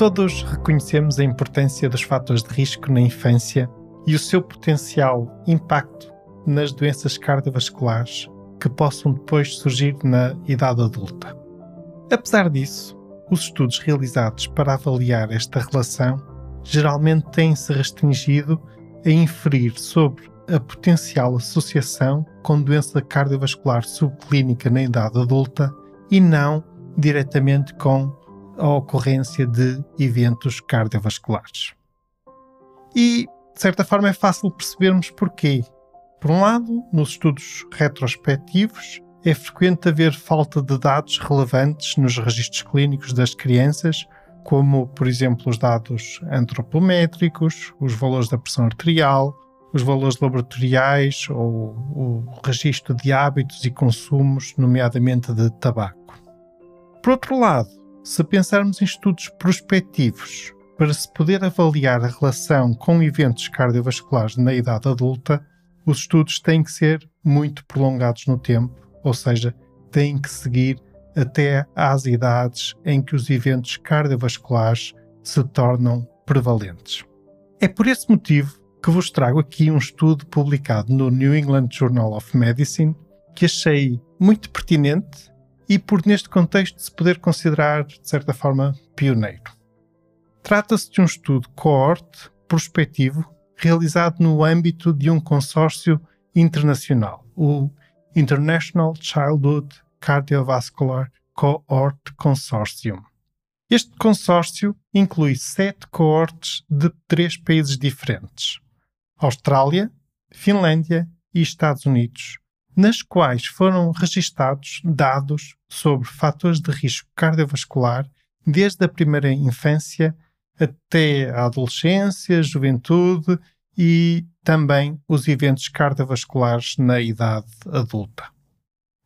Todos reconhecemos a importância dos fatores de risco na infância e o seu potencial impacto nas doenças cardiovasculares que possam depois surgir na idade adulta. Apesar disso, os estudos realizados para avaliar esta relação geralmente têm-se restringido a inferir sobre a potencial associação com doença cardiovascular subclínica na idade adulta e não diretamente com a ocorrência de eventos cardiovasculares. E, de certa forma, é fácil percebermos porquê. Por um lado, nos estudos retrospectivos, é frequente haver falta de dados relevantes nos registros clínicos das crianças, como, por exemplo, os dados antropométricos, os valores da pressão arterial, os valores laboratoriais ou o registro de hábitos e consumos, nomeadamente de tabaco. Por outro lado, se pensarmos em estudos prospectivos para se poder avaliar a relação com eventos cardiovasculares na idade adulta, os estudos têm que ser muito prolongados no tempo, ou seja, têm que seguir até às idades em que os eventos cardiovasculares se tornam prevalentes. É por esse motivo que vos trago aqui um estudo publicado no New England Journal of Medicine que achei muito pertinente e por neste contexto se poder considerar, de certa forma, pioneiro. Trata-se de um estudo coorte prospectivo realizado no âmbito de um consórcio internacional, o International Childhood Cardiovascular Cohort Consortium. Este consórcio inclui sete coortes de três países diferentes: Austrália, Finlândia e Estados Unidos, nas quais foram registados dados sobre fatores de risco cardiovascular desde a primeira infância até a adolescência, juventude e também os eventos cardiovasculares na idade adulta.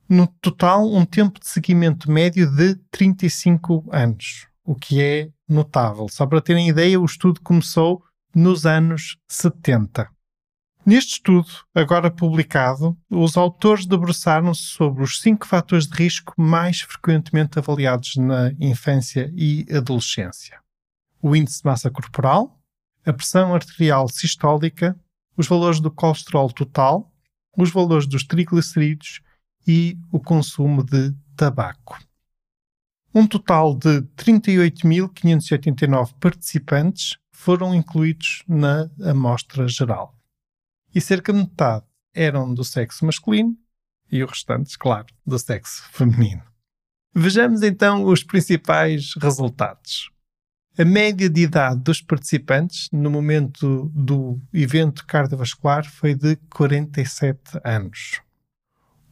No total, um tempo de seguimento médio de 35 anos, o que é notável. Só para terem ideia, o estudo começou nos anos 70. Neste estudo, agora publicado, os autores debruçaram-se sobre os cinco fatores de risco mais frequentemente avaliados na infância e adolescência: o índice de massa corporal, a pressão arterial sistólica, os valores do colesterol total, os valores dos triglicerídeos e o consumo de tabaco. Um total de 38.589 participantes foram incluídos na amostra geral e cerca de metade eram do sexo masculino e o restante, claro, do sexo feminino. Vejamos então os principais resultados. A média de idade dos participantes no momento do evento cardiovascular foi de 47 anos.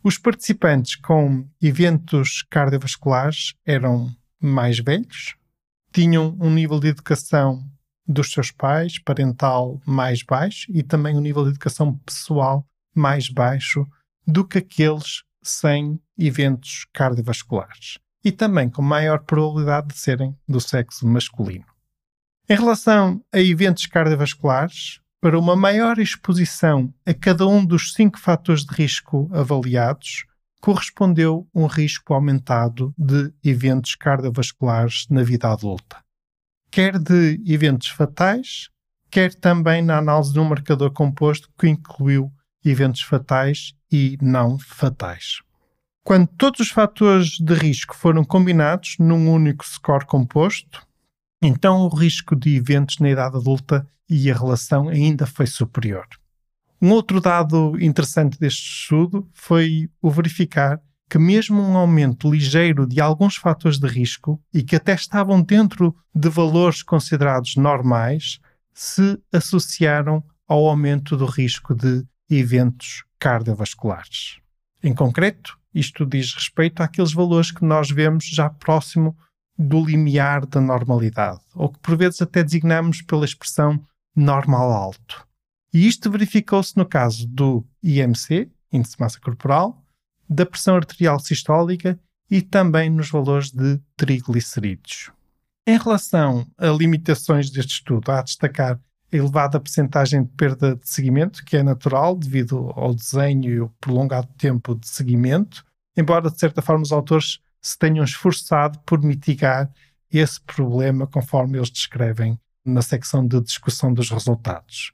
Os participantes com eventos cardiovasculares eram mais velhos, tinham um nível de educação dos seus pais, parental mais baixo e também um nível de educação pessoal mais baixo do que aqueles sem eventos cardiovasculares e também com maior probabilidade de serem do sexo masculino. Em relação a eventos cardiovasculares, para uma maior exposição a cada um dos cinco fatores de risco avaliados, correspondeu um risco aumentado de eventos cardiovasculares na vida adulta quer de eventos fatais, quer também na análise de um marcador composto que incluiu eventos fatais e não fatais. Quando todos os fatores de risco foram combinados num único score composto, então o risco de eventos na idade adulta e a relação ainda foi superior. Um outro dado interessante deste estudo foi o verificar que mesmo um aumento ligeiro de alguns fatores de risco e que até estavam dentro de valores considerados normais, se associaram ao aumento do risco de eventos cardiovasculares. Em concreto, isto diz respeito àqueles valores que nós vemos já próximo do limiar da normalidade, ou que por vezes até designamos pela expressão normal alto. E isto verificou-se no caso do IMC, índice de massa corporal, da pressão arterial sistólica e também nos valores de triglicerídeos. Em relação a limitações deste estudo, há a destacar a elevada percentagem de perda de seguimento, que é natural devido ao desenho e o prolongado tempo de seguimento, embora de certa forma os autores se tenham esforçado por mitigar esse problema conforme eles descrevem na secção de discussão dos resultados.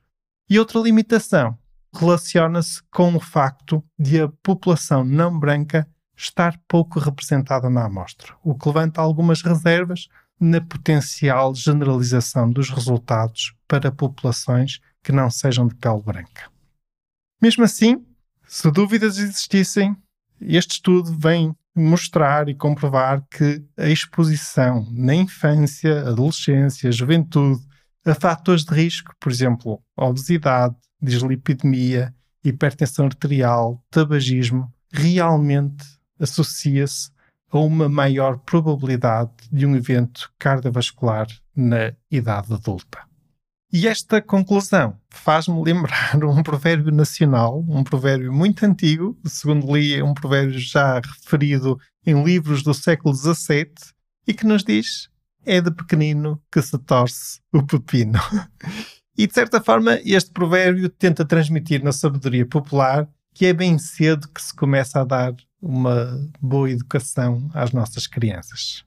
E outra limitação relaciona-se com o facto de a população não branca estar pouco representada na amostra, o que levanta algumas reservas na potencial generalização dos resultados para populações que não sejam de pele branca. Mesmo assim, se dúvidas existissem, este estudo vem mostrar e comprovar que a exposição na infância, adolescência, juventude a fatores de risco, por exemplo, obesidade, dislipidemia, hipertensão arterial, tabagismo, realmente associa-se a uma maior probabilidade de um evento cardiovascular na idade adulta. E esta conclusão faz-me lembrar um provérbio nacional, um provérbio muito antigo, segundo li, é um provérbio já referido em livros do século XVII, e que nos diz: é de pequenino que se torce o pepino. e de certa forma, este provérbio tenta transmitir na sabedoria popular que é bem cedo que se começa a dar uma boa educação às nossas crianças.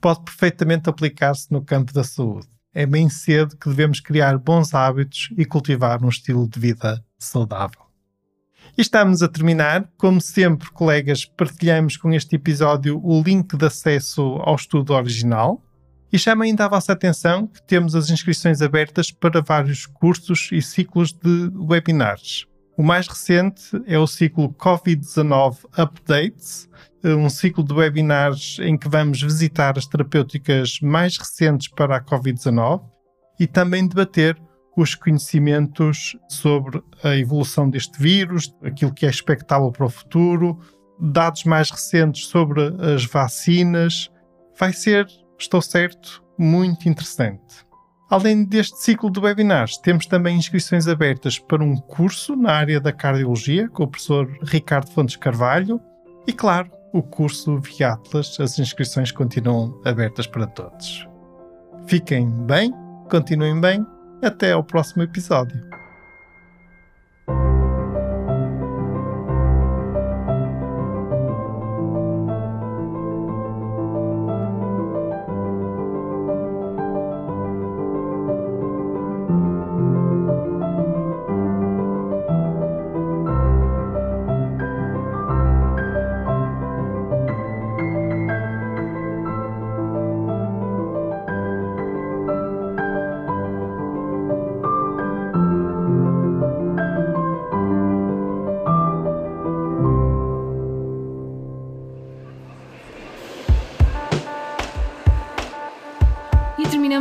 Pode perfeitamente aplicar-se no campo da saúde. É bem cedo que devemos criar bons hábitos e cultivar um estilo de vida saudável. E estamos a terminar. Como sempre, colegas, partilhamos com este episódio o link de acesso ao estudo original. E chama ainda a vossa atenção que temos as inscrições abertas para vários cursos e ciclos de webinars. O mais recente é o ciclo Covid-19 Updates, um ciclo de webinars em que vamos visitar as terapêuticas mais recentes para a Covid-19 e também debater os conhecimentos sobre a evolução deste vírus, aquilo que é expectável para o futuro, dados mais recentes sobre as vacinas. Vai ser, estou certo, muito interessante. Além deste ciclo de webinars, temos também inscrições abertas para um curso na área da cardiologia com o professor Ricardo Fontes Carvalho e, claro, o curso via Atlas. As inscrições continuam abertas para todos. Fiquem bem, continuem bem. Até ao próximo episódio.